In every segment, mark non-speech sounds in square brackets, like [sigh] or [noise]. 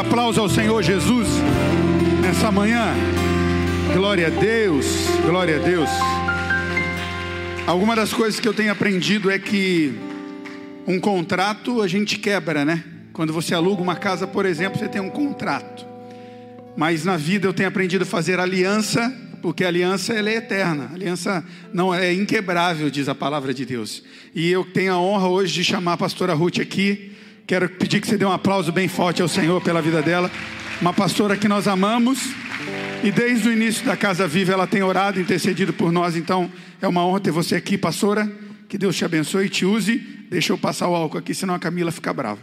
aplauso ao Senhor Jesus nessa manhã? Glória a Deus, glória a Deus. Alguma das coisas que eu tenho aprendido é que um contrato a gente quebra, né? Quando você aluga uma casa, por exemplo, você tem um contrato. Mas na vida eu tenho aprendido a fazer aliança, porque a aliança ela é eterna. A aliança não é inquebrável, diz a palavra de Deus. E eu tenho a honra hoje de chamar a pastora Ruth aqui. Quero pedir que você dê um aplauso bem forte ao Senhor pela vida dela. Uma pastora que nós amamos. E desde o início da Casa Viva ela tem orado, intercedido por nós. Então é uma honra ter você aqui, pastora. Que Deus te abençoe e te use. Deixa eu passar o álcool aqui, senão a Camila fica brava.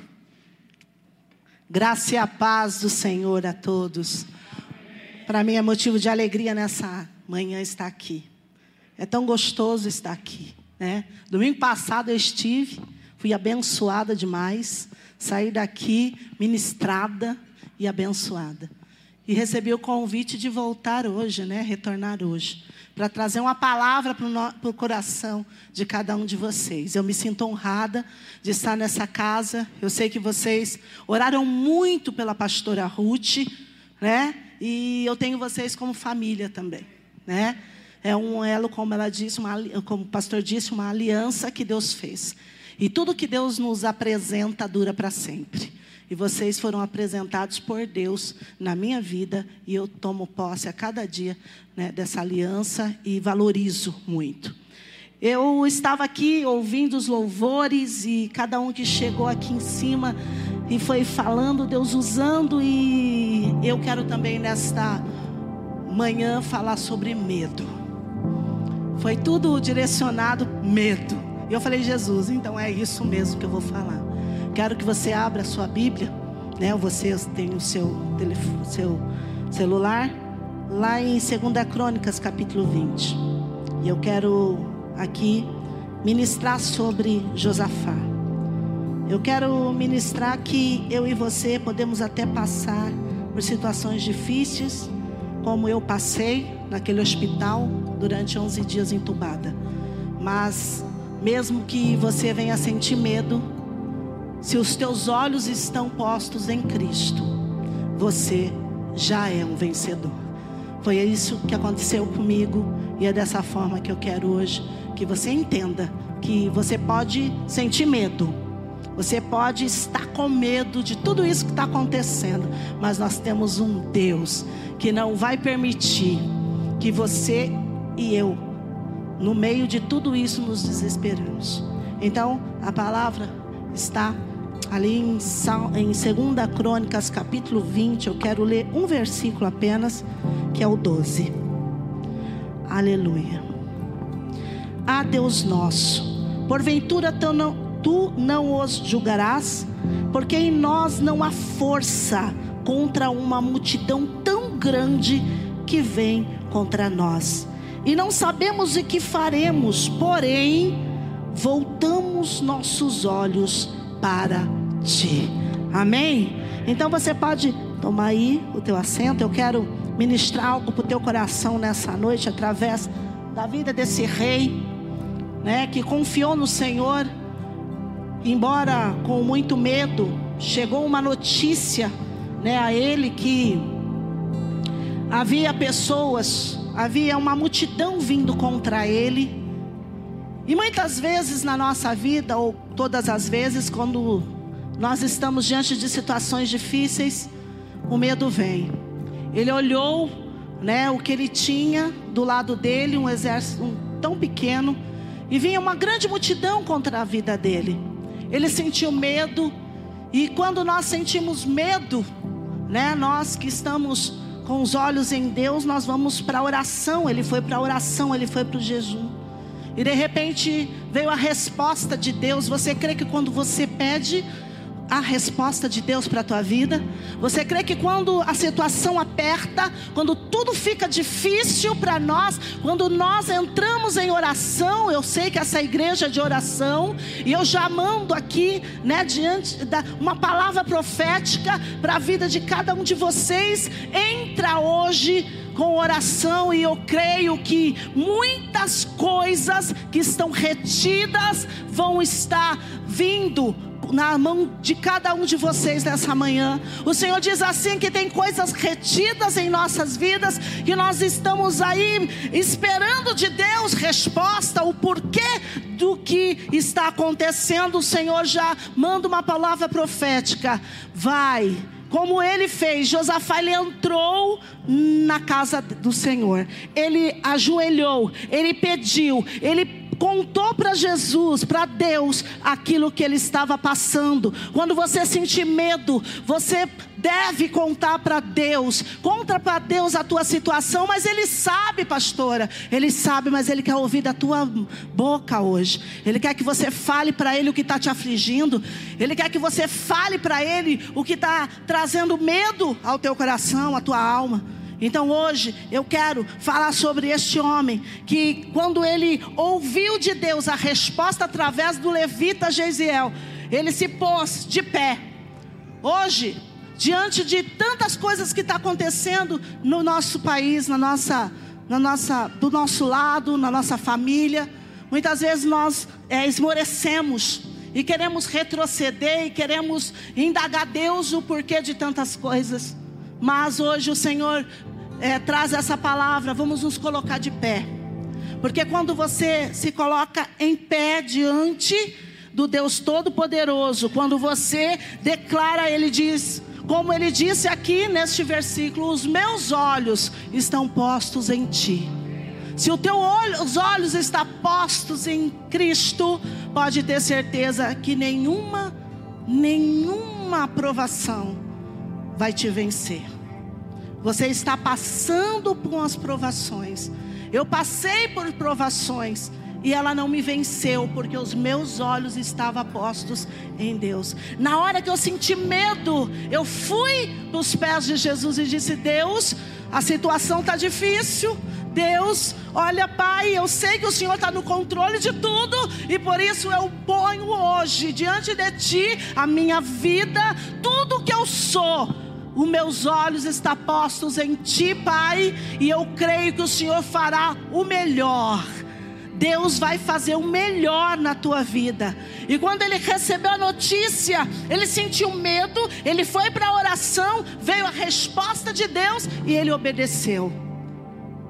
Graça e a paz do Senhor a todos. Para mim é motivo de alegria nessa manhã estar aqui. É tão gostoso estar aqui, né? Domingo passado eu estive, fui abençoada demais, saí daqui ministrada e abençoada. E recebi o convite de voltar hoje, né? Retornar hoje para trazer uma palavra para o coração de cada um de vocês. Eu me sinto honrada de estar nessa casa. Eu sei que vocês oraram muito pela pastora Ruth, né? E eu tenho vocês como família também, né? É um elo, como ela disse, uma, como o pastor disse, uma aliança que Deus fez. E tudo que Deus nos apresenta dura para sempre. E vocês foram apresentados por Deus na minha vida e eu tomo posse a cada dia né, dessa aliança e valorizo muito. Eu estava aqui ouvindo os louvores e cada um que chegou aqui em cima e foi falando, Deus usando, e eu quero também nesta manhã falar sobre medo. Foi tudo direcionado medo. E eu falei, Jesus, então é isso mesmo que eu vou falar. Quero que você abra a sua Bíblia, né? Você tem o seu, telefone, seu celular, lá em 2 Crônicas, capítulo 20. E eu quero aqui ministrar sobre Josafá. Eu quero ministrar que eu e você podemos até passar por situações difíceis, como eu passei naquele hospital durante 11 dias entubada. Mas mesmo que você venha sentir medo, se os teus olhos estão postos em Cristo, você já é um vencedor. Foi isso que aconteceu comigo e é dessa forma que eu quero hoje que você entenda que você pode sentir medo, você pode estar com medo de tudo isso que está acontecendo, mas nós temos um Deus que não vai permitir que você e eu, no meio de tudo isso, nos desesperamos. Então, a palavra está ali em, em 2 Crônicas, capítulo 20. Eu quero ler um versículo apenas, que é o 12. Aleluia. Ah, Deus nosso, porventura tu não, tu não os julgarás, porque em nós não há força contra uma multidão tão grande que vem contra nós. E não sabemos o que faremos, porém, voltamos nossos olhos para ti. Amém? Então você pode tomar aí o teu assento. Eu quero ministrar algo para o teu coração nessa noite através da vida desse rei, né, que confiou no Senhor, embora com muito medo, chegou uma notícia, né, a ele que havia pessoas, havia uma multidão vindo contra ele. E muitas vezes na nossa vida, ou todas as vezes, quando nós estamos diante de situações difíceis, o medo vem. Ele olhou, né, o que ele tinha do lado dele, um exército um, tão pequeno, e vinha uma grande multidão contra a vida dele. Ele sentiu medo, e quando nós sentimos medo, né, nós que estamos com os olhos em Deus, nós vamos para a oração. Ele foi para a oração, ele foi para o jejum. E de repente veio a resposta de Deus. Você crê que quando você pede, a resposta de Deus para a tua vida? Você crê que quando a situação aperta, quando tudo fica difícil para nós, quando nós entramos em oração, eu sei que essa igreja é de oração, e eu já mando aqui, né, diante da uma palavra profética para a vida de cada um de vocês, entra hoje com oração e eu creio que muitas coisas que estão retidas vão estar vindo na mão de cada um de vocês nessa manhã. O Senhor diz assim que tem coisas retidas em nossas vidas, que nós estamos aí esperando de Deus resposta, o porquê do que está acontecendo. O Senhor já manda uma palavra profética. Vai como ele fez, Josafá ele entrou na casa do Senhor. Ele ajoelhou, ele pediu, ele contou para Jesus, para Deus, aquilo que ele estava passando. Quando você sentir medo, você deve contar para Deus. Conta para Deus a tua situação, mas ele sabe, pastora. Ele sabe, mas ele quer ouvir da tua boca hoje. Ele quer que você fale para ele o que está te afligindo. Ele quer que você fale para ele o que está trazendo medo ao teu coração, à tua alma. Então hoje eu quero falar sobre este homem que quando ele ouviu de Deus a resposta através do levita Gesiel, ele se pôs de pé. Hoje, diante de tantas coisas que está acontecendo no nosso país, na nossa, na nossa, do nosso lado, na nossa família, muitas vezes nós é, esmorecemos e queremos retroceder e queremos indagar Deus o porquê de tantas coisas. Mas hoje o Senhor é, traz essa palavra, vamos nos colocar de pé. Porque quando você se coloca em pé diante do Deus Todo-Poderoso, quando você declara, Ele diz, como Ele disse aqui neste versículo: Os meus olhos estão postos em Ti. Se o teu olho, os olhos estão postos em Cristo, pode ter certeza que nenhuma, nenhuma aprovação vai te vencer. Você está passando por umas provações. Eu passei por provações e ela não me venceu porque os meus olhos estavam postos em Deus. Na hora que eu senti medo, eu fui nos pés de Jesus e disse: Deus, a situação está difícil. Deus, olha, Pai, eu sei que o Senhor está no controle de tudo e por isso eu ponho hoje diante de Ti a minha vida, tudo que eu sou os meus olhos estão postos em Ti, Pai, e eu creio que o Senhor fará o melhor. Deus vai fazer o melhor na tua vida. E quando ele recebeu a notícia, ele sentiu medo, ele foi para a oração, veio a resposta de Deus e ele obedeceu.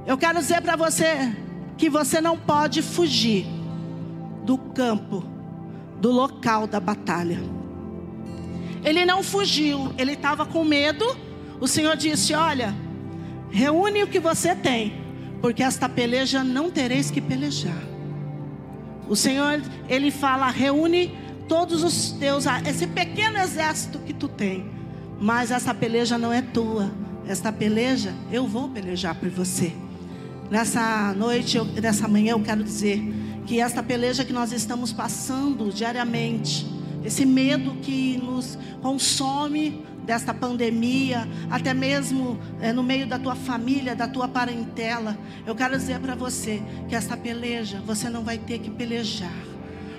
Eu quero dizer para você que você não pode fugir do campo, do local da batalha. Ele não fugiu, ele estava com medo. O Senhor disse: Olha, reúne o que você tem, porque esta peleja não tereis que pelejar. O Senhor, ele fala: reúne todos os teus, esse pequeno exército que tu tem, mas essa peleja não é tua. Esta peleja eu vou pelejar por você. Nessa noite, eu, nessa manhã, eu quero dizer que esta peleja que nós estamos passando diariamente, esse medo que nos consome desta pandemia, até mesmo é, no meio da tua família, da tua parentela. Eu quero dizer para você que esta peleja você não vai ter que pelejar,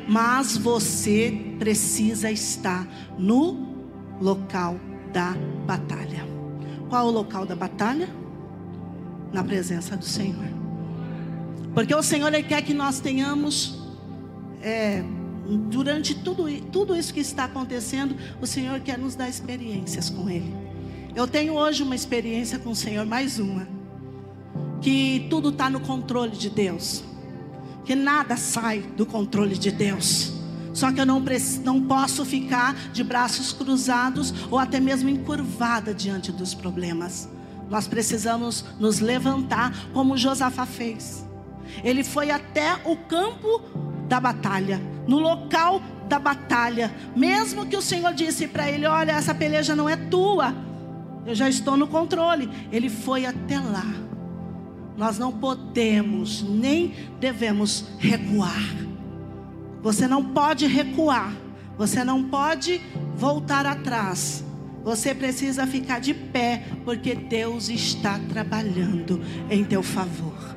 mas você precisa estar no local da batalha. Qual o local da batalha? Na presença do Senhor. Porque o Senhor ele quer que nós tenhamos é, durante tudo, tudo isso que está acontecendo, o Senhor quer nos dar experiências com Ele. Eu tenho hoje uma experiência com o Senhor, mais uma. Que tudo está no controle de Deus. Que nada sai do controle de Deus. Só que eu não, não posso ficar de braços cruzados ou até mesmo encurvada diante dos problemas. Nós precisamos nos levantar como Josafá fez. Ele foi até o campo da batalha no local da batalha, mesmo que o Senhor disse para ele: Olha, essa peleja não é tua, eu já estou no controle. Ele foi até lá. Nós não podemos nem devemos recuar. Você não pode recuar, você não pode voltar atrás. Você precisa ficar de pé, porque Deus está trabalhando em teu favor.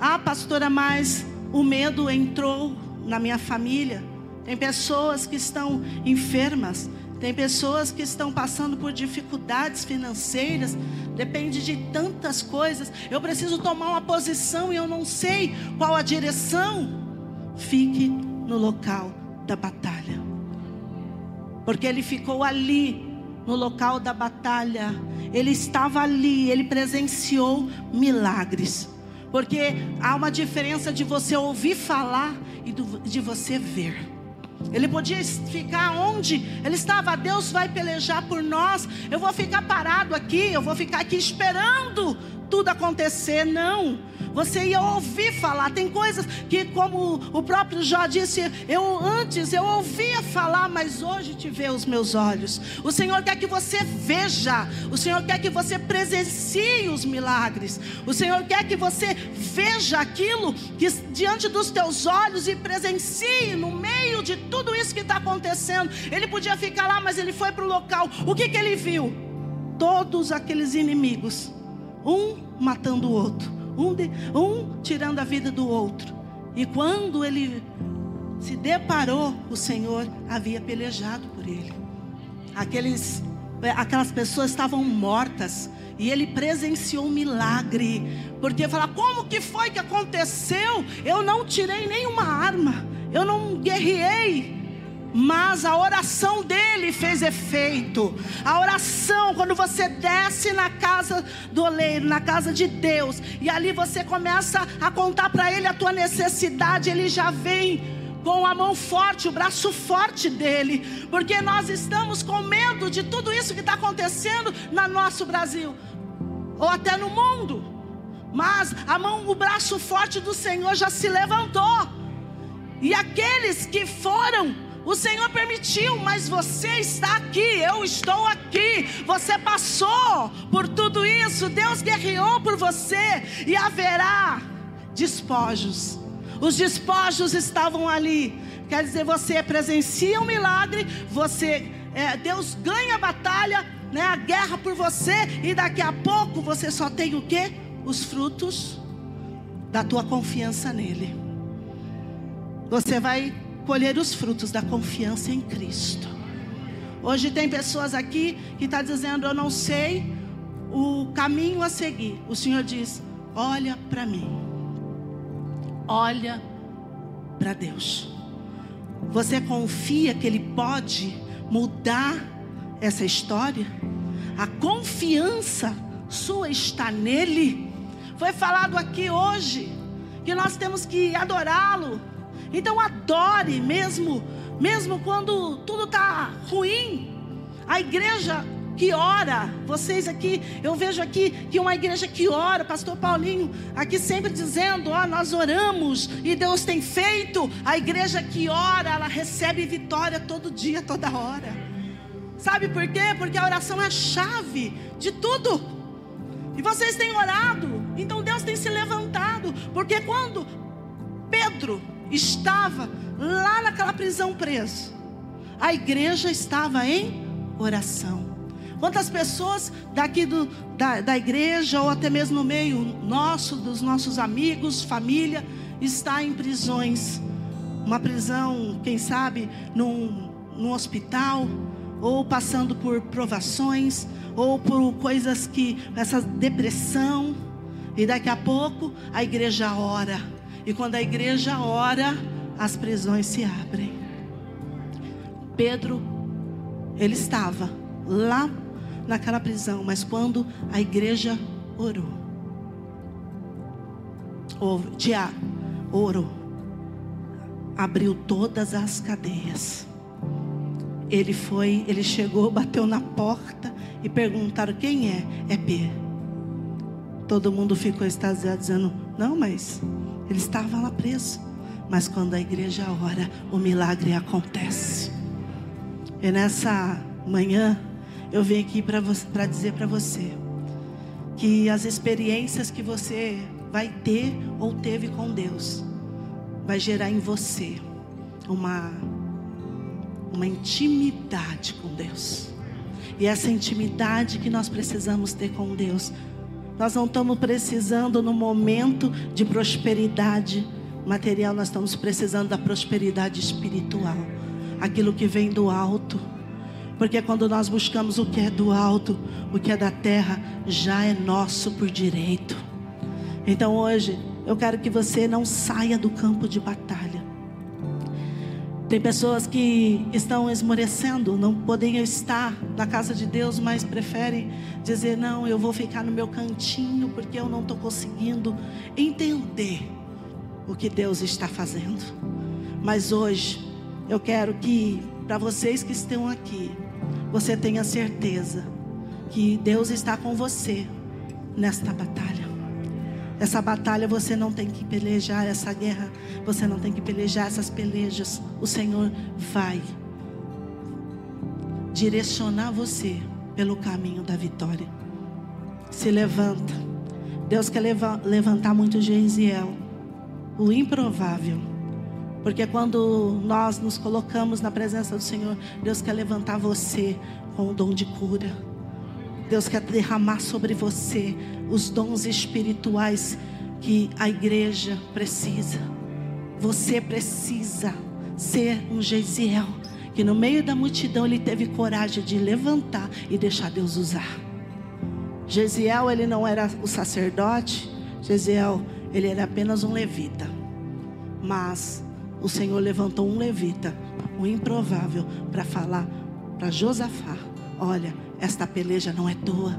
Ah, pastora, mas o medo entrou na minha família. Tem pessoas que estão enfermas, tem pessoas que estão passando por dificuldades financeiras, depende de tantas coisas. Eu preciso tomar uma posição e eu não sei qual a direção. Fique no local da batalha. porque ele ficou ali no local da batalha. Ele estava ali, ele presenciou milagres. Porque há uma diferença de você ouvir falar e de você ver. Ele podia ficar onde ele estava. Deus vai pelejar por nós. Eu vou ficar parado aqui, eu vou ficar aqui esperando tudo acontecer. Não. Você ia ouvir falar. Tem coisas que, como o próprio Jó disse, eu antes eu ouvia falar, mas hoje te vê os meus olhos. O Senhor quer que você veja. O Senhor quer que você presencie os milagres. O Senhor quer que você veja aquilo que diante dos teus olhos e presencie no meio de tudo isso que está acontecendo. Ele podia ficar lá, mas ele foi para o local. O que, que ele viu? Todos aqueles inimigos, um matando o outro um, de, um tirando a vida do outro. E quando ele se deparou, o Senhor havia pelejado por ele. Aqueles, aquelas pessoas estavam mortas. E ele presenciou um milagre. Porque falar, como que foi que aconteceu? Eu não tirei nenhuma arma. Eu não guerriei mas a oração dele fez efeito. A oração, quando você desce na casa do oleiro, na casa de Deus, e ali você começa a contar para ele a tua necessidade, ele já vem com a mão forte, o braço forte dele, porque nós estamos com medo de tudo isso que está acontecendo no nosso Brasil, ou até no mundo. Mas a mão, o braço forte do Senhor já se levantou. E aqueles que foram o Senhor permitiu, mas você está aqui, eu estou aqui. Você passou por tudo isso, Deus guerreou por você e haverá despojos. Os despojos estavam ali. Quer dizer, você presencia um milagre, você é, Deus ganha a batalha, né, a guerra por você e daqui a pouco você só tem o que? Os frutos da tua confiança nele. Você vai colher os frutos da confiança em Cristo. Hoje tem pessoas aqui que estão tá dizendo: Eu não sei o caminho a seguir. O Senhor diz: Olha para mim, olha para Deus. Você confia que Ele pode mudar essa história? A confiança sua está nele. Foi falado aqui hoje que nós temos que adorá-lo então adore mesmo, mesmo quando tudo está ruim. A igreja que ora, vocês aqui, eu vejo aqui que uma igreja que ora, pastor Paulinho, aqui sempre dizendo, ó, nós oramos e Deus tem feito. A igreja que ora, ela recebe vitória todo dia, toda hora. Sabe por quê? Porque a oração é a chave de tudo. E vocês têm orado, então Deus tem se levantado, porque quando Pedro estava lá naquela prisão preso. A igreja estava em oração. Quantas pessoas daqui do, da, da igreja, ou até mesmo no meio nosso, dos nossos amigos, família, está em prisões? Uma prisão, quem sabe, num, num hospital, ou passando por provações, ou por coisas que, essa depressão, e daqui a pouco a igreja ora e quando a igreja ora, as prisões se abrem. Pedro, ele estava lá naquela prisão, mas quando a igreja orou, ou orou, abriu todas as cadeias. Ele foi, ele chegou, [laughs] bateu na porta e perguntaram quem é? É Pedro. Todo mundo ficou extasiado dizendo: "Não, mas ele estava lá preso. Mas quando a igreja ora, o milagre acontece. E nessa manhã, eu venho aqui para dizer para você que as experiências que você vai ter ou teve com Deus vai gerar em você uma uma intimidade com Deus. E essa intimidade que nós precisamos ter com Deus nós não estamos precisando no momento de prosperidade material, nós estamos precisando da prosperidade espiritual, aquilo que vem do alto. Porque quando nós buscamos o que é do alto, o que é da terra, já é nosso por direito. Então hoje, eu quero que você não saia do campo de batalha Tem pessoas que estão esmorecendo, não podem estar na casa de Deus, mas preferem dizer: Não, eu vou ficar no meu cantinho porque eu não estou conseguindo entender o que Deus está fazendo. Mas hoje, eu quero que, para vocês que estão aqui, você tenha certeza que Deus está com você nesta batalha. Essa batalha você não tem que pelejar, essa guerra você não tem que pelejar essas pelejas. O Senhor vai direcionar você pelo caminho da vitória. Se levanta. Deus quer levantar muito Geisiel, o improvável. Porque quando nós nos colocamos na presença do Senhor, Deus quer levantar você com o dom de cura. Deus quer derramar sobre você os dons espirituais que a igreja precisa. Você precisa ser um Gesiel que no meio da multidão ele teve coragem de levantar e deixar Deus usar. Gesiel ele não era o sacerdote, Gesiel ele era apenas um levita. Mas o Senhor levantou um levita, um improvável, para falar para Josafá: olha, esta peleja não é tua.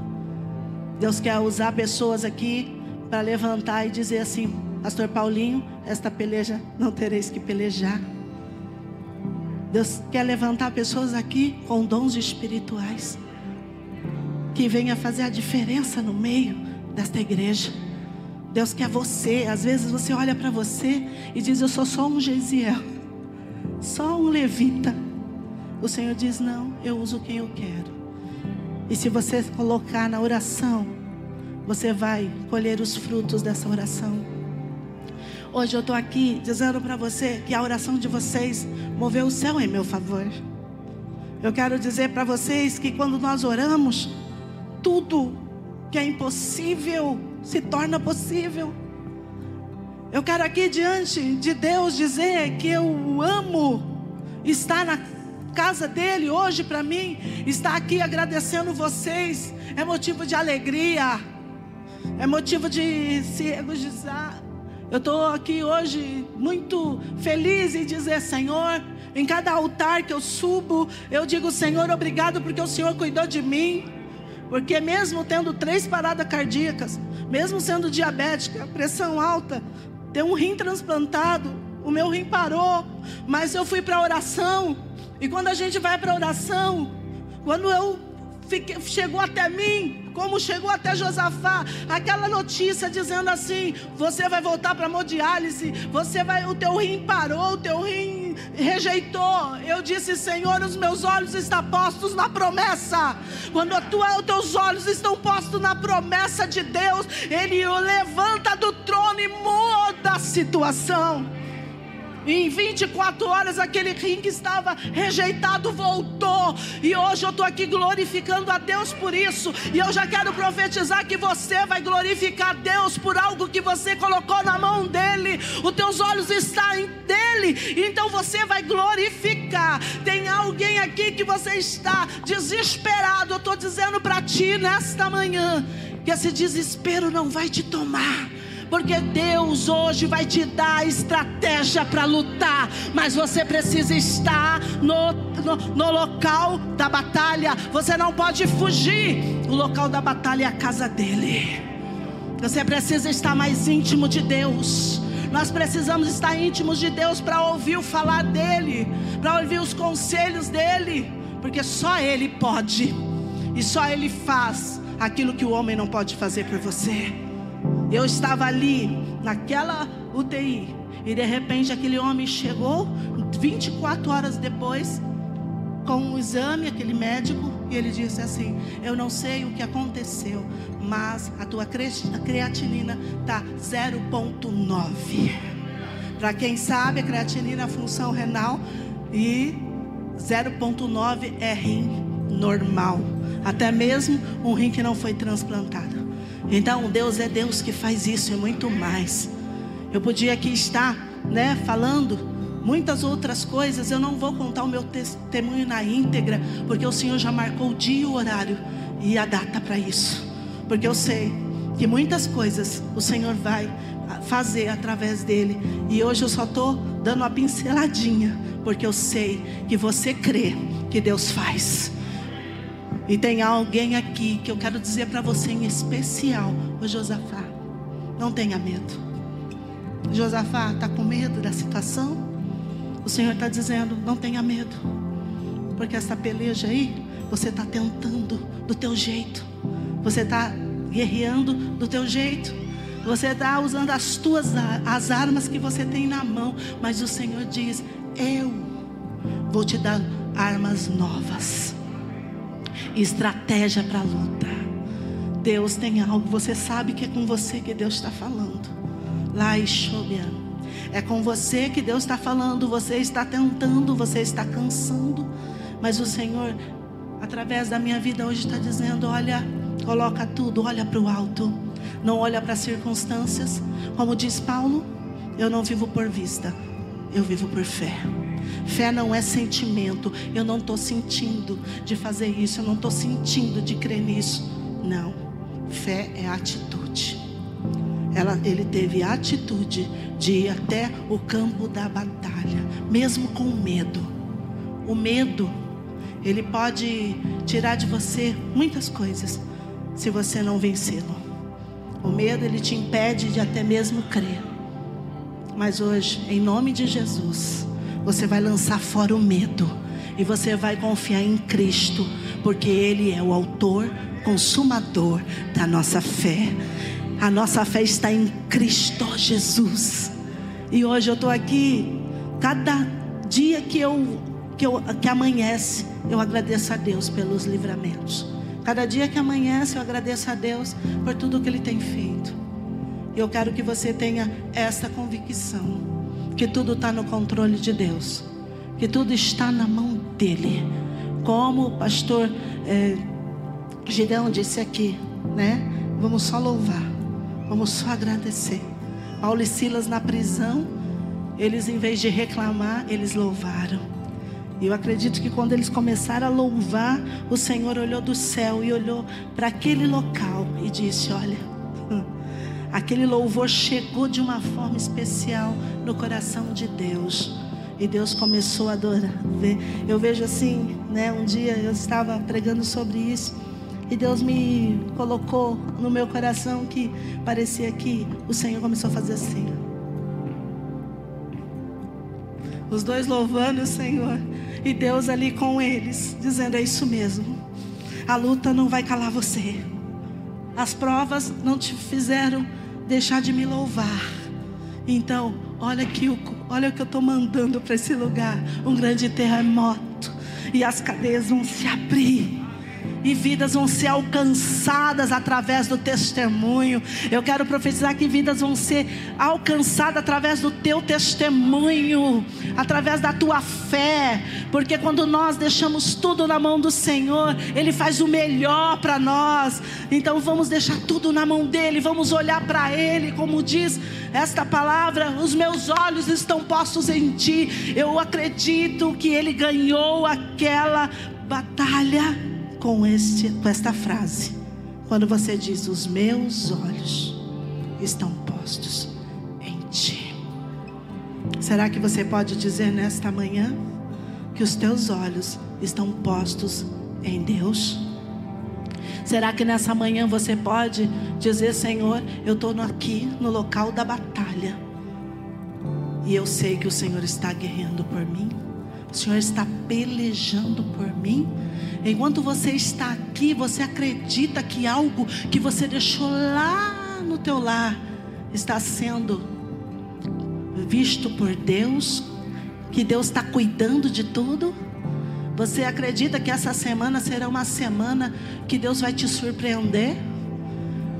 Deus quer usar pessoas aqui para levantar e dizer assim: Pastor Paulinho, esta peleja não tereis que pelejar. Deus quer levantar pessoas aqui com dons espirituais que venha fazer a diferença no meio desta igreja. Deus quer você. Às vezes você olha para você e diz: Eu sou só um Gesiel, só um levita. O Senhor diz: Não, eu uso quem eu quero. E se você colocar na oração, você vai colher os frutos dessa oração. Hoje eu estou aqui dizendo para você que a oração de vocês moveu o céu em meu favor. Eu quero dizer para vocês que quando nós oramos, tudo que é impossível se torna possível. Eu quero aqui diante de Deus dizer que eu amo estar na casa dele hoje para mim, estar aqui agradecendo vocês, é motivo de alegria, é motivo de se regozijar. Eu estou aqui hoje muito feliz em dizer, Senhor, em cada altar que eu subo, eu digo, Senhor, obrigado porque o Senhor cuidou de mim. Porque mesmo tendo três paradas cardíacas, mesmo sendo diabética, pressão alta, ter um rim transplantado, o meu rim parou, mas eu fui para a oração e quando a gente vai para a oração, quando eu fiquei, chegou até mim, como chegou até Josafá, aquela notícia dizendo assim: você vai voltar para hemodiálise, você vai, o teu rim parou, o teu rim rejeitou. Eu disse, Senhor, os meus olhos estão postos na promessa. Quando tua, os teus olhos estão postos na promessa de Deus, Ele o levanta do trono e muda a situação. Em 24 horas, aquele rim que estava rejeitado voltou. E hoje eu estou aqui glorificando a Deus por isso. E eu já quero profetizar que você vai glorificar Deus por algo que você colocou na mão dele. Os teus olhos estão em dele. Então você vai glorificar. Tem alguém aqui que você está desesperado. Eu estou dizendo para ti nesta manhã que esse desespero não vai te tomar porque Deus hoje vai te dar estratégia para lutar, mas você precisa estar no, no, no, local da batalha, você não pode fugir. O local da batalha é a casa dele. Você precisa estar mais íntimo de Deus. Nós precisamos estar íntimos de Deus para ouvir o falar dele, para ouvir os conselhos dele, porque só ele pode e só ele faz aquilo que o homem não pode fazer por você. Eu estava ali, naquela UTI, e de repente aquele homem chegou, 24 horas depois, com um exame, aquele médico, e ele disse assim: Eu não sei o que aconteceu, mas a tua creatinina está 0,9. Para quem sabe, a creatinina é a função renal e 0,9 é rim normal, até mesmo um rim que não foi transplantado. Então, Deus é Deus que faz isso e muito mais. Eu podia aqui estar, né, falando muitas outras coisas. Eu não vou contar o meu testemunho na íntegra, porque o Senhor já marcou o dia, o horário e a data para isso. Porque eu sei que muitas coisas o Senhor vai fazer através dele. E hoje eu só estou dando uma pinceladinha, porque eu sei que você crê que Deus faz. E tem alguém aqui que eu quero dizer para você em especial, o Josafá. Não tenha medo. Josafá está com medo da situação? O Senhor está dizendo: não tenha medo, porque essa peleja aí, você está tentando do teu jeito, você está guerreando do teu jeito. Você está usando as tuas as armas que você tem na mão, mas o Senhor diz: Eu vou te dar armas novas, estratégia para a luta. Deus tem algo, você sabe que é com você que Deus está falando. Lá e É com você que Deus está falando. Você está tentando, você está cansando, mas o Senhor, através da minha vida hoje, está dizendo: Olha, coloca tudo, olha para o alto não olha para as circunstâncias. Como diz Paulo, eu não vivo por vista, eu vivo por fé. Fé não é sentimento. Eu não estou sentindo de fazer isso, eu não estou sentindo de crer nisso. Não. Fé é atitude. Ela, ele teve a atitude de ir até o campo da batalha, mesmo com medo. O medo, ele pode tirar de você muitas coisas, se você não vencê-lo. O medo ele te impede de até mesmo crer. Mas hoje, em nome de Jesus, você vai lançar fora o medo e você vai confiar em Cristo, porque ele é o autor, consumador da nossa fé. A nossa fé está em Cristo Jesus. E hoje eu estou aqui, cada dia que eu, que eu que amanhece, eu agradeço a Deus pelos livramentos. Cada dia que amanhece, eu agradeço a Deus por tudo que Ele tem feito. E eu quero que você tenha essa convicção: que tudo está no controle de Deus, que tudo está na mão dEle. Como o pastor é, Gideão disse aqui, né? Vamos só louvar, vamos só agradecer. Paulo e Silas na prisão, eles em vez de reclamar, eles louvaram. E eu acredito que quando eles começaram a louvar, o Senhor olhou do céu e olhou para aquele local e disse: Olha, aquele louvor chegou de uma forma especial no coração de Deus. E Deus começou a adorar. Eu vejo assim, né? Um dia eu estava pregando sobre isso. E Deus me colocou no meu coração que parecia que o Senhor começou a fazer assim. Os dois louvando o Senhor. E Deus ali com eles, dizendo: É isso mesmo. A luta não vai calar você. As provas não te fizeram deixar de me louvar. Então, olha que olha o que eu estou mandando para esse lugar, um grande terremoto e as cadeias vão se abrir e vidas vão ser alcançadas através do testemunho. Eu quero profetizar que vidas vão ser alcançadas através do teu testemunho, através da tua fé, porque quando nós deixamos tudo na mão do Senhor, Ele faz o melhor para nós. Então vamos deixar tudo na mão dEle, vamos olhar para Ele, como diz esta palavra: os meus olhos estão postos em Ti. Eu acredito que Ele ganhou aquela batalha com, este, com esta frase. Quando você diz: Os meus olhos estão postos em ti. Será que você pode dizer nesta manhã que os teus olhos estão postos em Deus? Será que nessa manhã você pode dizer: Senhor, eu estou aqui no local da batalha e eu sei que o Senhor está guerreando por mim? O Senhor está pelejando por mim? Enquanto você está aqui, você acredita que algo que você deixou lá no teu lar está sendo visto por Deus? Que Deus está cuidando de tudo? Você acredita que essa semana será uma semana que Deus vai te surpreender?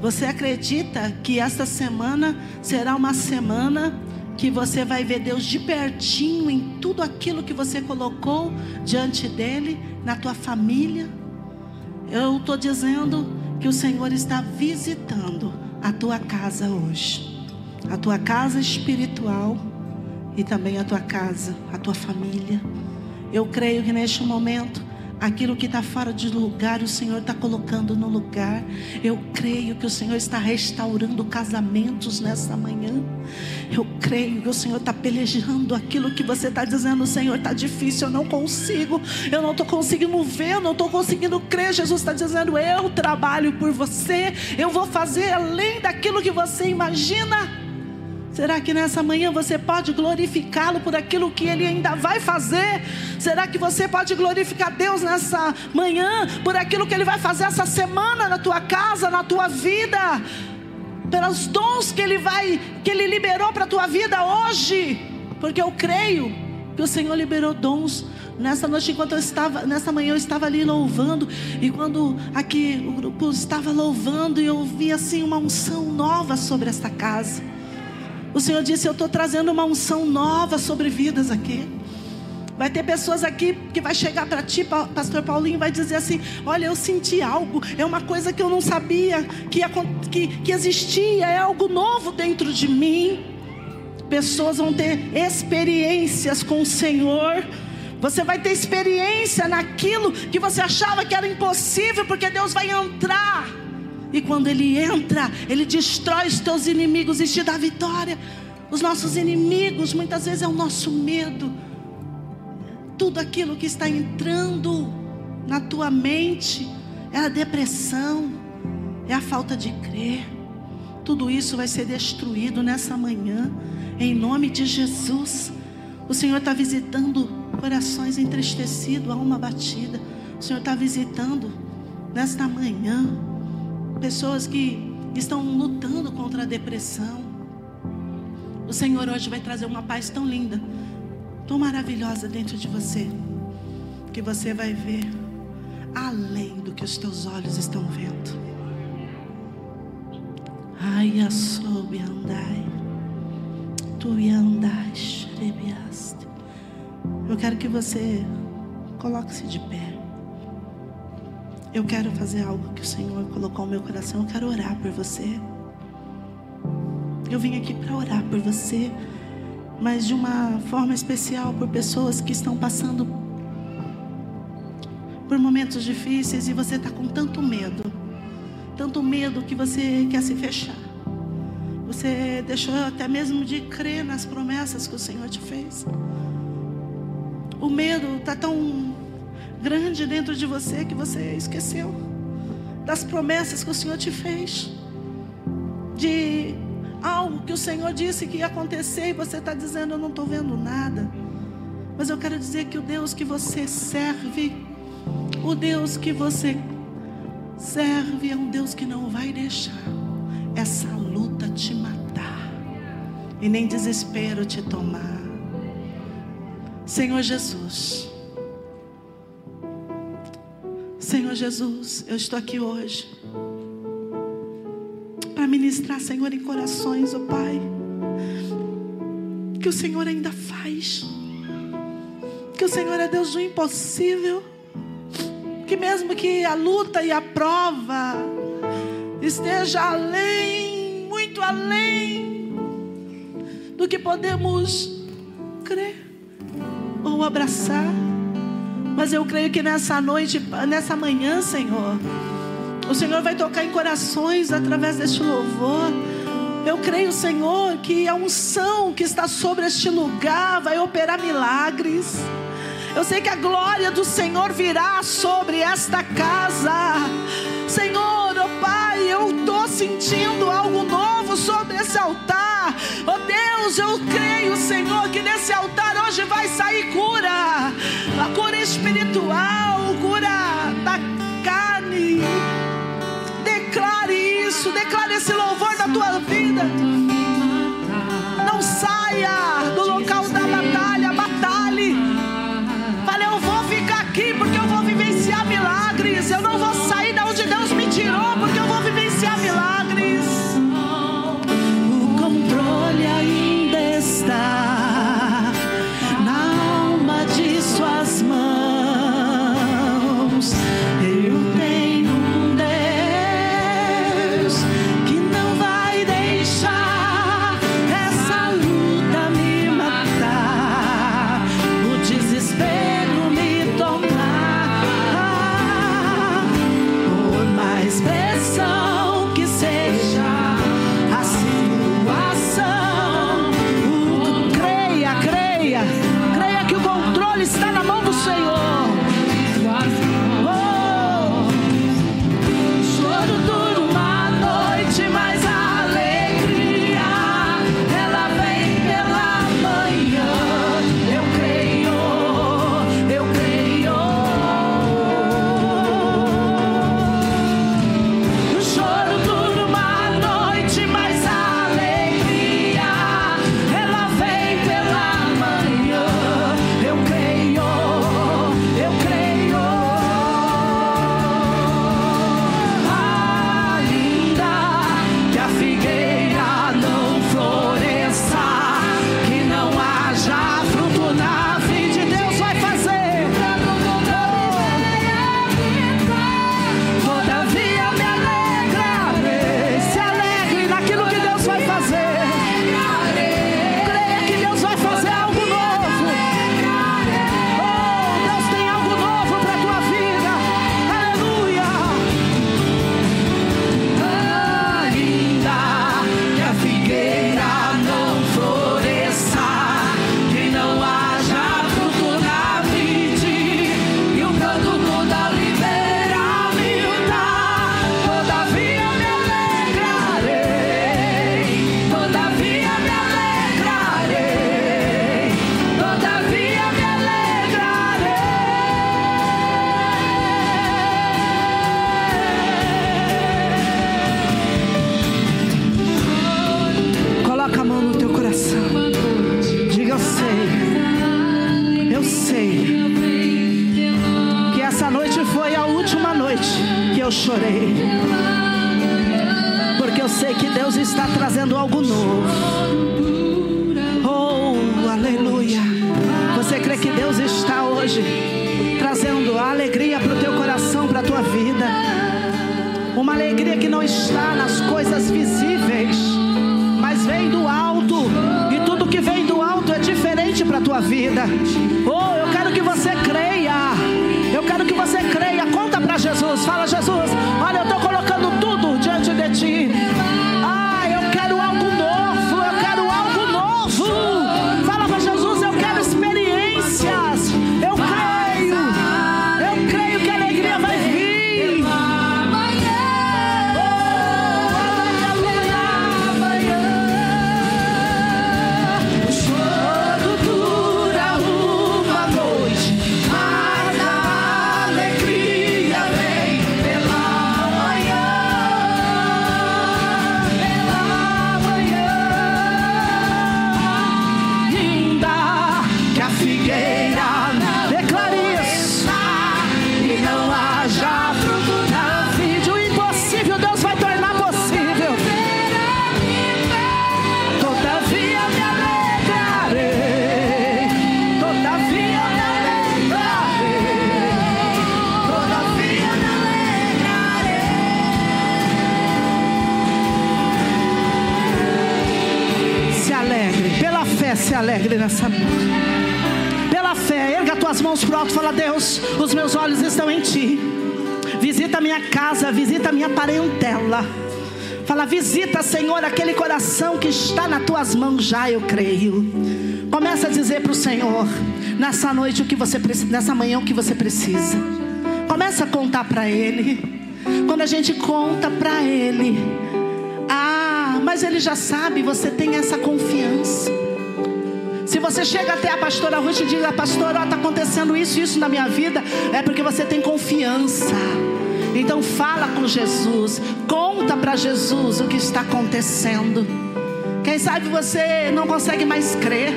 Você acredita que esta semana será uma semana que você vai ver Deus de pertinho em tudo aquilo que você colocou diante dele, na tua família. Eu estou dizendo que o Senhor está visitando a tua casa hoje, a tua casa espiritual e também a tua casa, a tua família. Eu creio que neste momento Aquilo que está fora de lugar, o Senhor está colocando no lugar. Eu creio que o Senhor está restaurando casamentos nessa manhã. Eu creio que o Senhor está pelejando aquilo que você está dizendo, Senhor, está difícil, eu não consigo, eu não estou conseguindo ver, não estou conseguindo crer. Jesus está dizendo, eu trabalho por você, eu vou fazer além daquilo que você imagina. Será que nessa manhã você pode glorificá-lo por aquilo que ele ainda vai fazer? Será que você pode glorificar Deus nessa manhã por aquilo que ele vai fazer essa semana na tua casa, na tua vida? Pelos dons que ele vai, que ele liberou para a tua vida hoje? Porque eu creio que o Senhor liberou dons Nessa noite, enquanto eu estava, nessa manhã eu estava ali louvando, e quando aqui o grupo estava louvando, eu vi assim uma unção nova sobre esta casa. O Senhor disse: Eu estou trazendo uma unção nova sobre vidas aqui. Vai ter pessoas aqui que vai chegar para ti, pastor Paulinho, vai dizer assim: Olha, eu senti algo, é uma coisa que eu não sabia que, que, que existia, é algo novo dentro de mim. Pessoas vão ter experiências com o Senhor. Você vai ter experiência naquilo que você achava que era impossível, porque Deus vai entrar e quando Ele entra, Ele destrói os teus inimigos e te dá vitória. Os nossos inimigos, muitas vezes, é o nosso medo. Tudo aquilo que está entrando na tua mente é a depressão, é a falta de crer. Tudo isso vai ser destruído nessa manhã, em nome de Jesus. O Senhor está visitando corações entristecidos, alma batida. O Senhor está visitando nesta manhã pessoas que estão lutando contra a depressão. O Senhor hoje vai trazer uma paz tão linda, tão maravilhosa dentro de você, que você vai ver além do que os teus olhos estão vendo. Ai, soube andai, tu andas, Eu quero que você coloque-se de pé. Eu quero fazer algo que o Senhor colocou no meu coração. Eu quero orar por você. Eu vim aqui para orar por você, mas de uma forma especial por pessoas que estão passando por momentos difíceis e você está com tanto medo, tanto medo que você quer se fechar. Você deixou até mesmo de crer nas promessas que o Senhor te fez. O medo está tão grande dentro de você que você esqueceu das promessas que o Senhor te fez, de algo que o Senhor disse que ia acontecer e você está dizendo: Eu não estou vendo nada. Mas eu quero dizer que o Deus que você serve, o Deus que você serve, é um Deus que não vai deixar essa luta te matar e nem desespero te tomar. Senhor Jesus. Senhor Jesus, eu estou aqui hoje para ministrar, Senhor, em corações, ó oh Pai, que o Senhor ainda faz, que o Senhor é Deus do impossível, que mesmo que a luta e a prova esteja além, muito além do que podemos crer ou abraçar, mas eu creio que nessa noite, nessa manhã, Senhor, o Senhor vai tocar em corações através deste louvor. Eu creio, Senhor, que a unção que está sobre este lugar vai operar milagres. Eu sei que a glória do Senhor virá sobre esta casa. Senhor, oh Pai, eu estou sentindo algo novo sobre esse altar. Oh Deus, eu creio, Senhor, que nesse altar hoje vai sair cura a cura espiritual, cura da carne. Declare isso, declare esse louvor da tua vida. Não saia do local da batalha, mãos pro alto e fala: Deus, os meus olhos estão em ti. Visita minha casa, visita minha parentela. Fala, visita, Senhor, aquele coração que está nas tuas mãos já, eu creio. Começa a dizer para o Senhor, nessa noite o que você precisa, nessa manhã o que você precisa. Começa a contar para Ele. Quando a gente conta para Ele, ah, mas Ele já sabe, você tem essa confiança. Se você chega até a pastora Ruth e diz, a pastora, está acontecendo isso, isso na minha vida, é porque você tem confiança. Então fala com Jesus, conta para Jesus o que está acontecendo. Quem sabe você não consegue mais crer.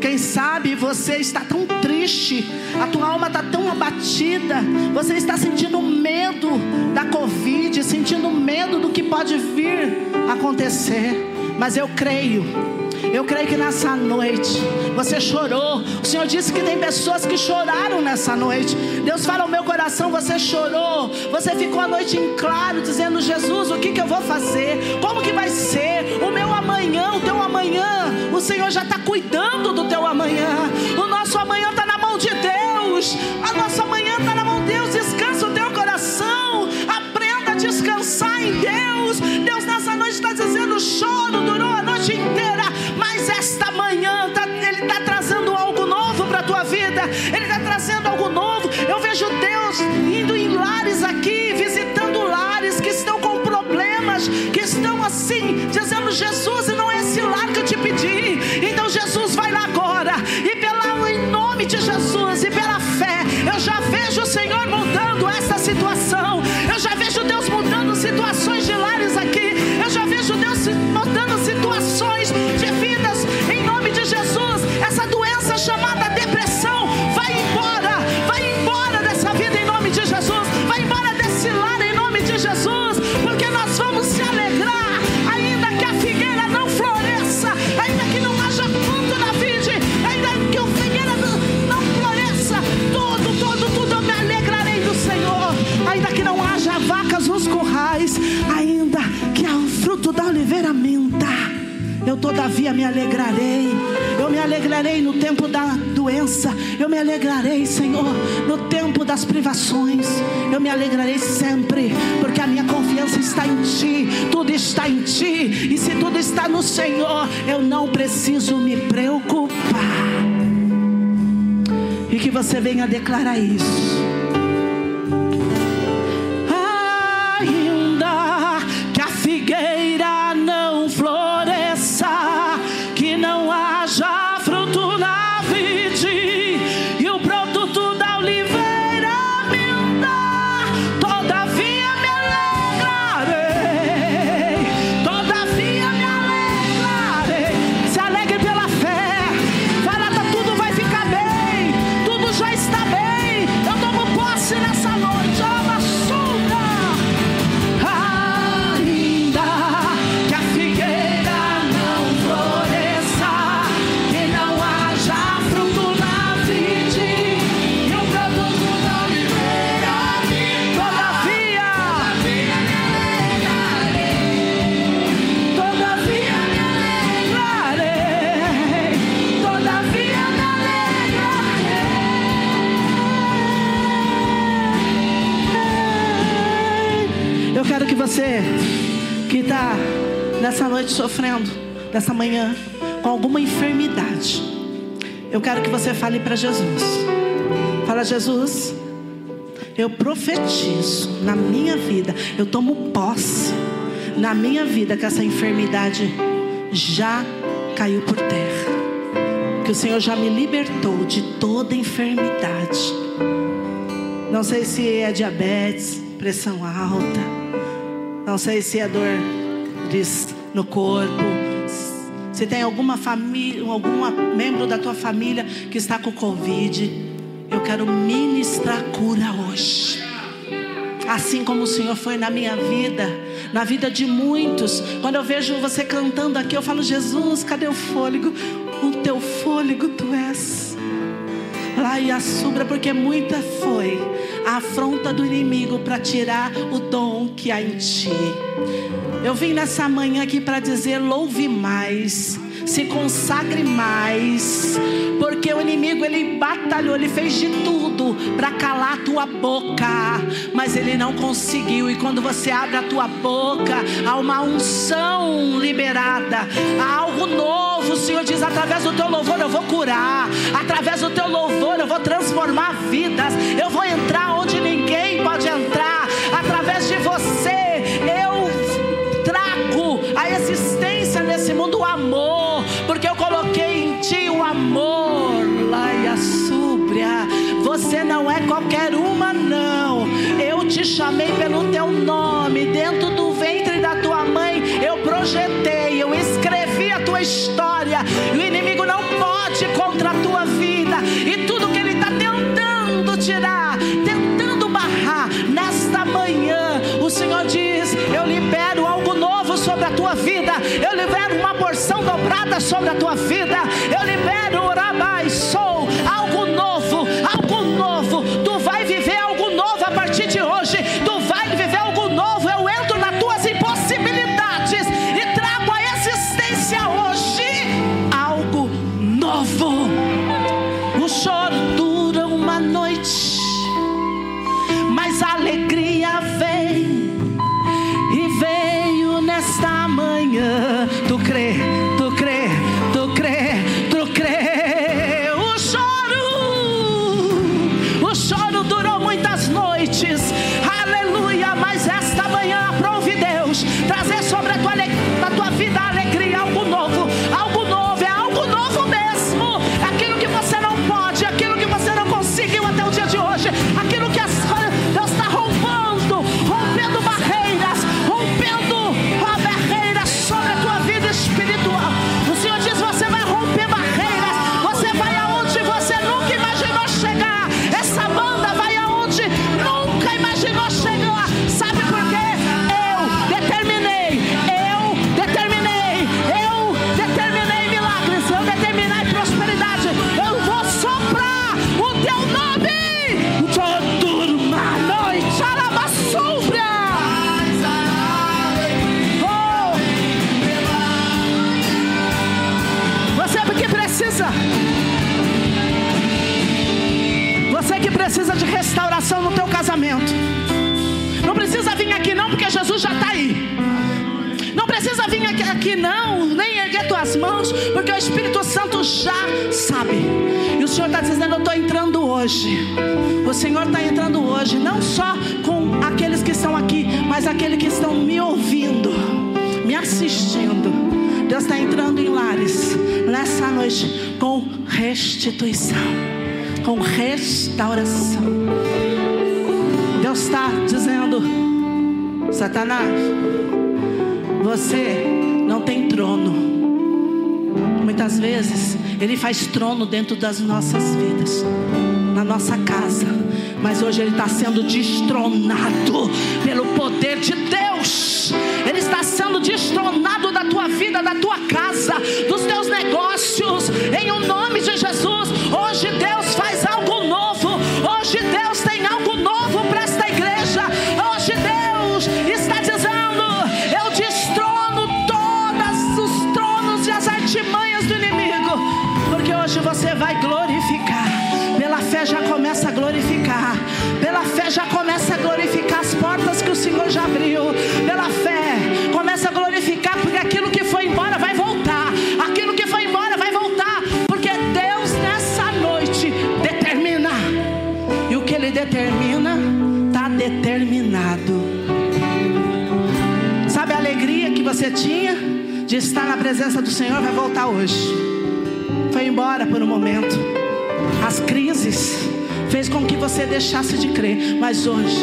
Quem sabe você está tão triste, a tua alma está tão abatida, você está sentindo medo da Covid, sentindo medo do que pode vir acontecer. Mas eu creio eu creio que nessa noite você chorou. O Senhor disse que tem pessoas que choraram nessa noite. Deus fala ao meu coração: você chorou. Você ficou a noite em claro, dizendo: Jesus, o que, que eu vou fazer? Como que vai ser? O meu amanhã, o teu amanhã. O Senhor já está cuidando do teu amanhã. O nosso amanhã está na mão de Deus. A nossa amanhã está na mão de Deus. Descansa o teu coração. Aprenda a descansar em Deus. Deus novo. Todavia me alegrarei. Eu me alegrarei no tempo da doença. Eu me alegrarei, Senhor, no tempo das privações. Eu me alegrarei sempre, porque a minha confiança está em Ti. Tudo está em Ti. E se tudo está no Senhor, eu não preciso me preocupar. E que você venha declarar isso. Nessa manhã, com alguma enfermidade, eu quero que você fale para Jesus. Fala, Jesus, eu profetizo na minha vida, eu tomo posse na minha vida que essa enfermidade já caiu por terra. Que o Senhor já me libertou de toda enfermidade. Não sei se é diabetes, pressão alta. Não sei se é dor no corpo. Se tem alguma família, algum membro da tua família que está com Covid. Eu quero ministrar cura hoje. Assim como o Senhor foi na minha vida, na vida de muitos. Quando eu vejo você cantando aqui, eu falo: Jesus, cadê o fôlego? O teu fôlego tu és. Lá e a subra, porque muita foi a afronta do inimigo para tirar o dom que há em ti. Eu vim nessa manhã aqui para dizer: louve mais se consagre mais, porque o inimigo ele batalhou, ele fez de tudo para calar a tua boca, mas ele não conseguiu. E quando você abre a tua boca, há uma unção liberada, há algo novo. O Senhor diz: através do teu louvor eu vou curar, através do teu louvor eu vou transformar vidas, eu vou entrar te chamei pelo teu nome, dentro do ventre da tua mãe, eu projetei, eu escrevi a tua história. E o inimigo não pode contra a tua vida, e tudo que ele está tentando tirar, tentando barrar, nesta manhã, o Senhor diz: Eu libero algo novo sobre a tua vida, eu libero uma porção dobrada sobre a tua vida. Eu libero faz trono dentro das nossas vidas, na nossa casa, mas hoje ele está sendo destronado pelo poder de Deus. Ele está sendo destronado você vai glorificar. Pela fé já começa a glorificar. Pela fé já começa a glorificar as portas que o Senhor já abriu. Pela fé, começa a glorificar, porque aquilo que foi embora vai voltar. Aquilo que foi embora vai voltar. Porque Deus nessa noite determina. E o que Ele determina, está determinado. Sabe a alegria que você tinha de estar na presença do Senhor? Vai voltar hoje. Foi embora por um momento. As crises fez com que você deixasse de crer, mas hoje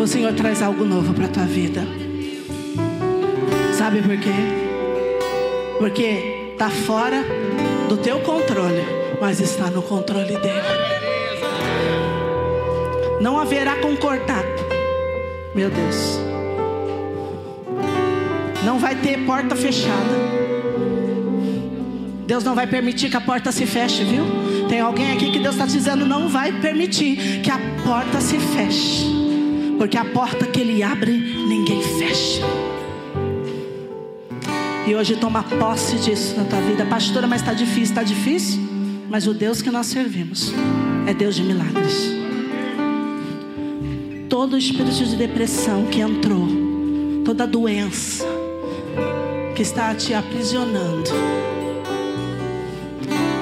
o Senhor traz algo novo para a tua vida. Sabe por quê? Porque está fora do teu controle, mas está no controle dele. Não haverá concordado. Meu Deus. Não vai ter porta fechada. Deus não vai permitir que a porta se feche, viu? Tem alguém aqui que Deus está dizendo não vai permitir que a porta se feche. Porque a porta que Ele abre, ninguém fecha. E hoje toma posse disso na tua vida. Pastora, mas está difícil, está difícil? Mas o Deus que nós servimos é Deus de milagres. Todo espírito de depressão que entrou, toda doença que está te aprisionando,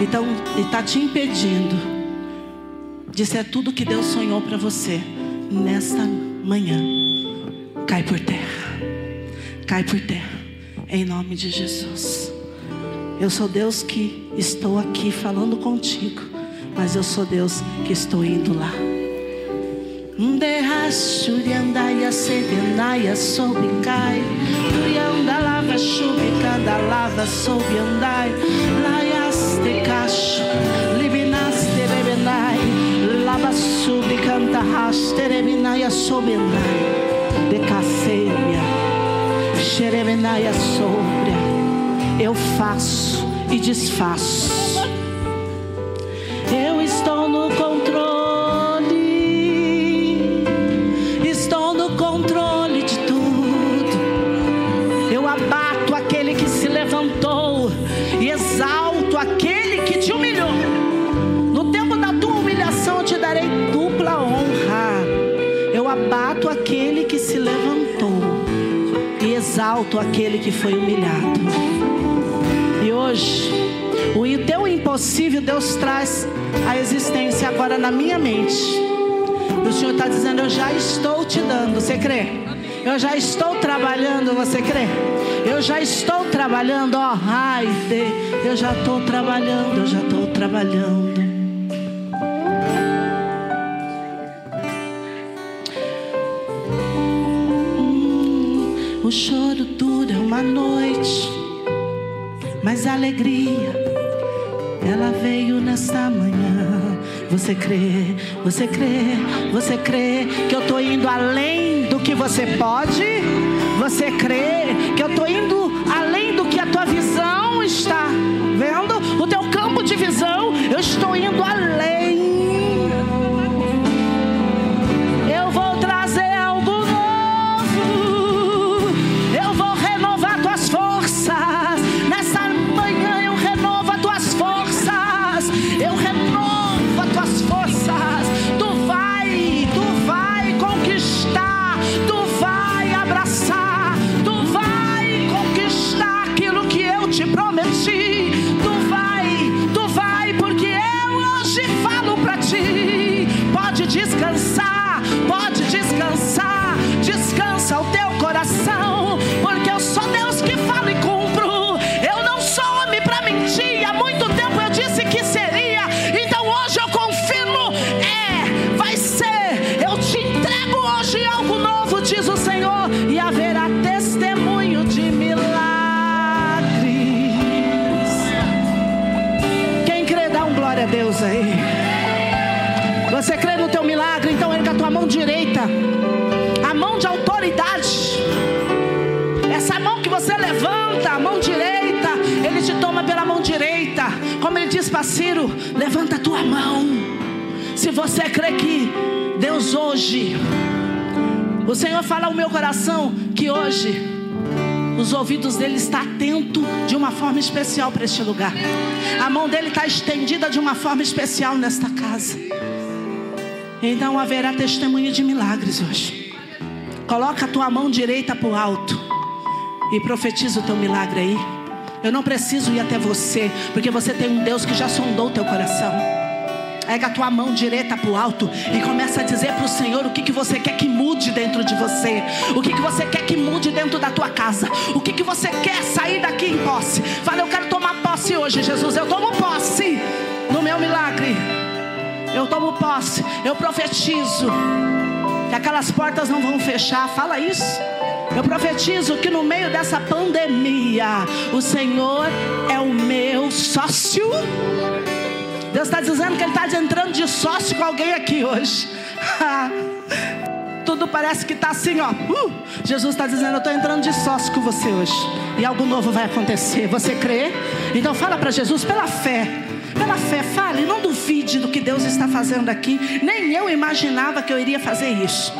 então está te impedindo de ser tudo que Deus sonhou para você nesta manhã, cai por terra, cai por terra em nome de Jesus. Eu sou Deus que estou aqui falando contigo, mas eu sou Deus que estou indo lá. Derrachuriandaia, sedendaia, soube cai. Urianda lava, chuve, cada lava, soube andai. Laias de cacho, libinas de bebenai. Lava, sube, canta, rasterebinaia, soube andai. De caceia. Xeremenaia sobre. Eu faço e desfaço. Exalto aquele que foi humilhado. E hoje, o teu impossível Deus traz a existência agora na minha mente. O Senhor está dizendo: Eu já estou te dando. Você crê? Eu já estou trabalhando. Você crê? Eu já estou trabalhando. Ó, oh, ai, eu já estou trabalhando. Eu já estou trabalhando. O choro uma noite, mas a alegria, ela veio nesta manhã. Você crê, você crê, você crê que eu estou indo além do que você pode? Você crê que eu estou indo além do que a tua visão está vendo? Ciro, levanta a tua mão. Se você crê que Deus hoje, o Senhor fala ao meu coração que hoje os ouvidos dele está atento de uma forma especial para este lugar. A mão dele está estendida de uma forma especial nesta casa. Então haverá testemunho de milagres hoje. Coloca a tua mão direita para o alto e profetiza o teu milagre aí. Eu não preciso ir até você, porque você tem um Deus que já sondou o teu coração. Pega a tua mão direita para o alto e começa a dizer para o Senhor o que, que você quer que mude dentro de você, o que, que você quer que mude dentro da tua casa, o que, que você quer sair daqui em posse. Fala, eu quero tomar posse hoje, Jesus. Eu tomo posse no meu milagre. Eu tomo posse, eu profetizo que aquelas portas não vão fechar. Fala isso. Eu profetizo que no meio dessa pandemia, o Senhor é o meu sócio. Deus está dizendo que Ele está entrando de sócio com alguém aqui hoje. [laughs] Tudo parece que está assim, ó. Uh, Jesus está dizendo: Eu estou entrando de sócio com você hoje. E algo novo vai acontecer. Você crê? Então fala para Jesus pela fé. Pela fé, fale, não duvide do que Deus está fazendo aqui. Nem eu imaginava que eu iria fazer isso.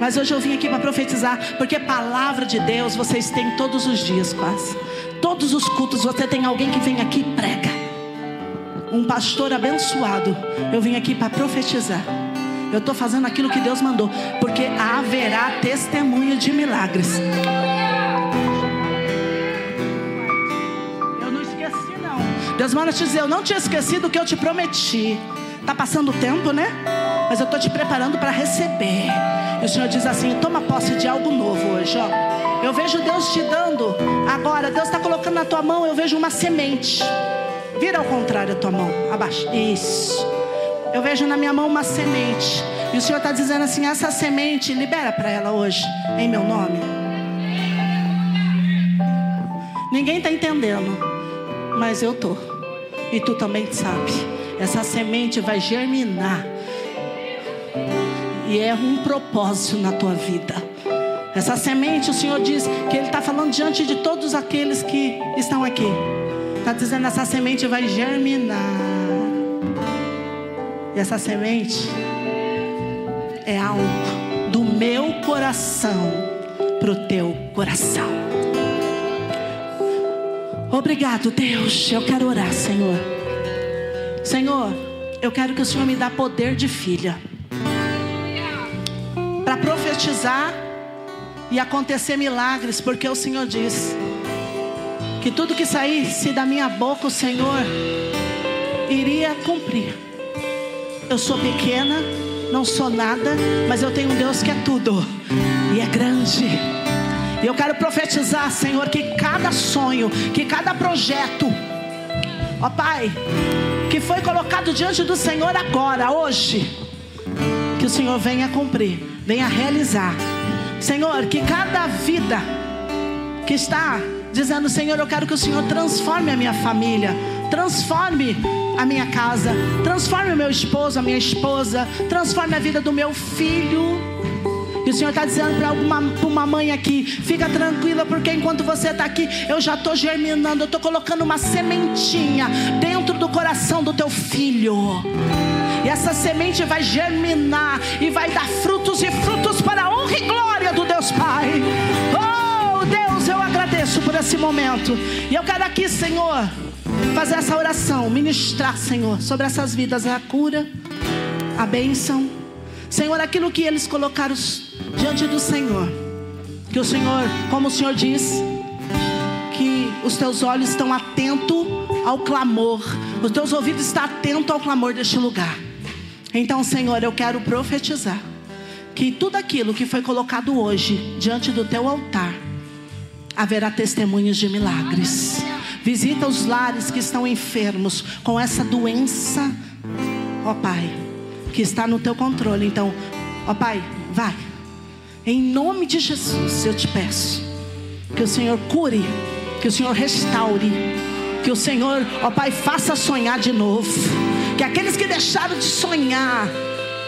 Mas hoje eu vim aqui para profetizar, porque palavra de Deus vocês têm todos os dias, quase. Todos os cultos você tem alguém que vem aqui e prega. Um pastor abençoado. Eu vim aqui para profetizar. Eu estou fazendo aquilo que Deus mandou, porque haverá testemunho de milagres. Eu não esqueci não. Deus manda te dizer, eu não tinha esquecido o que eu te prometi. Tá passando o tempo, né? Mas eu estou te preparando para receber. E o Senhor diz assim: toma posse de algo novo hoje, ó. Eu vejo Deus te dando agora. Deus está colocando na tua mão. Eu vejo uma semente. Vira ao contrário a tua mão, abaixo. Isso. Eu vejo na minha mão uma semente. E o Senhor está dizendo assim: essa semente, libera para ela hoje, em meu nome. Ninguém está entendendo, mas eu tô. E tu também sabe. Essa semente vai germinar e é um propósito na tua vida. Essa semente, o Senhor diz que Ele está falando diante de todos aqueles que estão aqui. Está dizendo: essa semente vai germinar. E essa semente é algo do meu coração para o teu coração. Obrigado, Deus. Eu quero orar, Senhor. Senhor, eu quero que o Senhor me dê poder de filha profetizar e acontecer milagres, porque o Senhor diz que tudo que saísse da minha boca, o Senhor iria cumprir. Eu sou pequena, não sou nada, mas eu tenho um Deus que é tudo e é grande. E eu quero profetizar, Senhor, que cada sonho, que cada projeto, ó Pai, que foi colocado diante do Senhor agora, hoje, que o Senhor venha cumprir venha realizar. Senhor, que cada vida que está dizendo, Senhor, eu quero que o Senhor transforme a minha família, transforme a minha casa, transforme o meu esposo, a minha esposa, transforme a vida do meu filho. E o Senhor está dizendo para uma, uma mãe aqui: fica tranquila, porque enquanto você está aqui, eu já estou germinando, eu estou colocando uma sementinha dentro do coração do teu filho. E essa semente vai germinar e vai dar frutos e frutos para a honra e glória do Deus Pai. Oh, Deus, eu agradeço por esse momento. E eu quero aqui, Senhor, fazer essa oração, ministrar, Senhor, sobre essas vidas a cura, a bênção. Senhor, aquilo que eles colocaram diante do Senhor. Que o Senhor, como o Senhor diz, que os teus olhos estão atentos ao clamor, os teus ouvidos estão atentos ao clamor deste lugar. Então, Senhor, eu quero profetizar que tudo aquilo que foi colocado hoje diante do teu altar haverá testemunhos de milagres. Visita os lares que estão enfermos com essa doença, ó Pai, que está no teu controle. Então, ó Pai, vai. Em nome de Jesus, eu te peço que o Senhor cure, que o Senhor restaure, que o Senhor, ó Pai, faça sonhar de novo que aqueles que deixaram de sonhar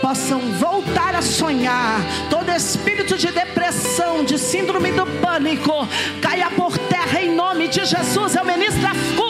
possam voltar a sonhar. Todo espírito de depressão, de síndrome do pânico, caia por terra em nome de Jesus. Eu ministro a cura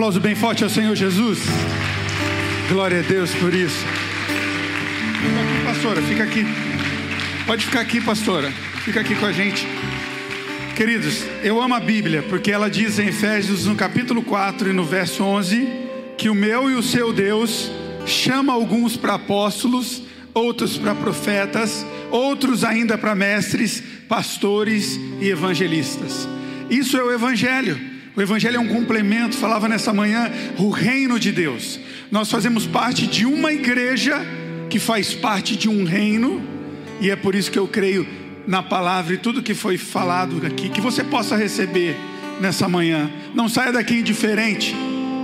aplauso bem forte ao Senhor Jesus? Glória a Deus por isso. Fica aqui, pastora, fica aqui. Pode ficar aqui, pastora. Fica aqui com a gente. Queridos, eu amo a Bíblia, porque ela diz em Efésios, no capítulo 4 e no verso 11, que o meu e o seu Deus chama alguns para apóstolos, outros para profetas, outros ainda para mestres, pastores e evangelistas. Isso é o Evangelho. O Evangelho é um complemento, falava nessa manhã, o reino de Deus. Nós fazemos parte de uma igreja que faz parte de um reino, e é por isso que eu creio na palavra e tudo que foi falado aqui, que você possa receber nessa manhã. Não saia daqui indiferente.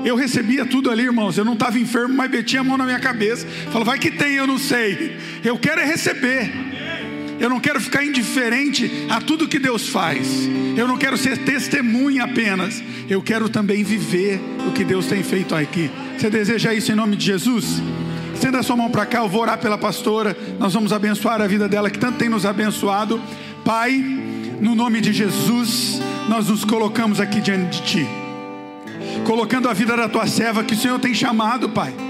Eu recebia tudo ali, irmãos. Eu não estava enfermo, mas metia a mão na minha cabeça. Falou, vai que tem, eu não sei. Eu quero é receber. Eu não quero ficar indiferente a tudo que Deus faz. Eu não quero ser testemunha apenas. Eu quero também viver o que Deus tem feito aqui. Você deseja isso em nome de Jesus? Estenda sua mão para cá, eu vou orar pela pastora. Nós vamos abençoar a vida dela que tanto tem nos abençoado. Pai, no nome de Jesus, nós nos colocamos aqui diante de Ti, colocando a vida da tua serva que o Senhor tem chamado, Pai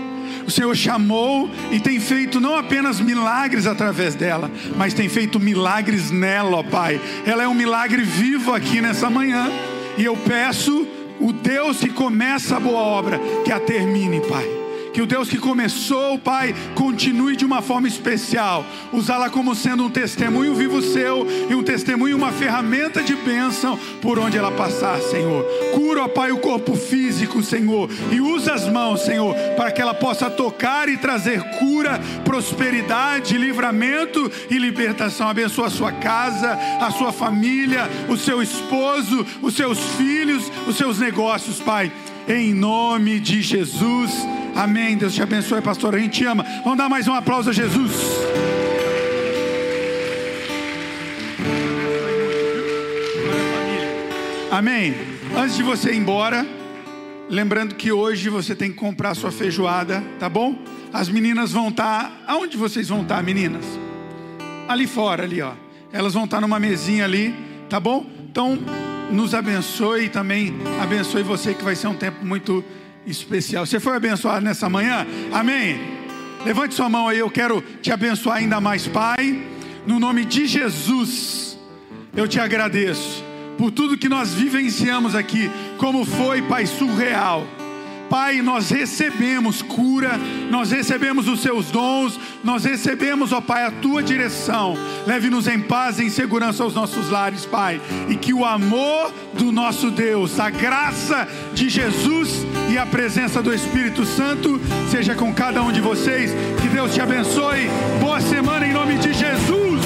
o Senhor chamou e tem feito não apenas milagres através dela, mas tem feito milagres nela, ó Pai. Ela é um milagre vivo aqui nessa manhã. E eu peço, o Deus que começa a boa obra, que a termine, Pai que o Deus que começou, Pai, continue de uma forma especial, usá-la como sendo um testemunho vivo seu e um testemunho, uma ferramenta de bênção por onde ela passar, Senhor. Cura, Pai, o corpo físico, Senhor, e usa as mãos, Senhor, para que ela possa tocar e trazer cura, prosperidade, livramento e libertação. Abençoa a sua casa, a sua família, o seu esposo, os seus filhos, os seus negócios, Pai em nome de Jesus. Amém. Deus te abençoe, pastor. A gente ama. Vamos dar mais um aplauso a Jesus. Amém. Antes de você ir embora, lembrando que hoje você tem que comprar sua feijoada, tá bom? As meninas vão estar. Tá... Aonde vocês vão estar, tá, meninas? Ali fora, ali, ó. Elas vão estar tá numa mesinha ali, tá bom? Então, nos abençoe e também abençoe você que vai ser um tempo muito especial. Você foi abençoado nessa manhã? Amém? Levante sua mão aí, eu quero te abençoar ainda mais, Pai. No nome de Jesus, eu te agradeço por tudo que nós vivenciamos aqui, como foi, Pai, surreal Pai, nós recebemos cura, nós recebemos os seus dons, nós recebemos, ó Pai, a tua direção. Leve-nos em paz e em segurança aos nossos lares, Pai. E que o amor do nosso Deus, a graça de Jesus e a presença do Espírito Santo seja com cada um de vocês. Que Deus te abençoe. Boa semana em nome de Jesus.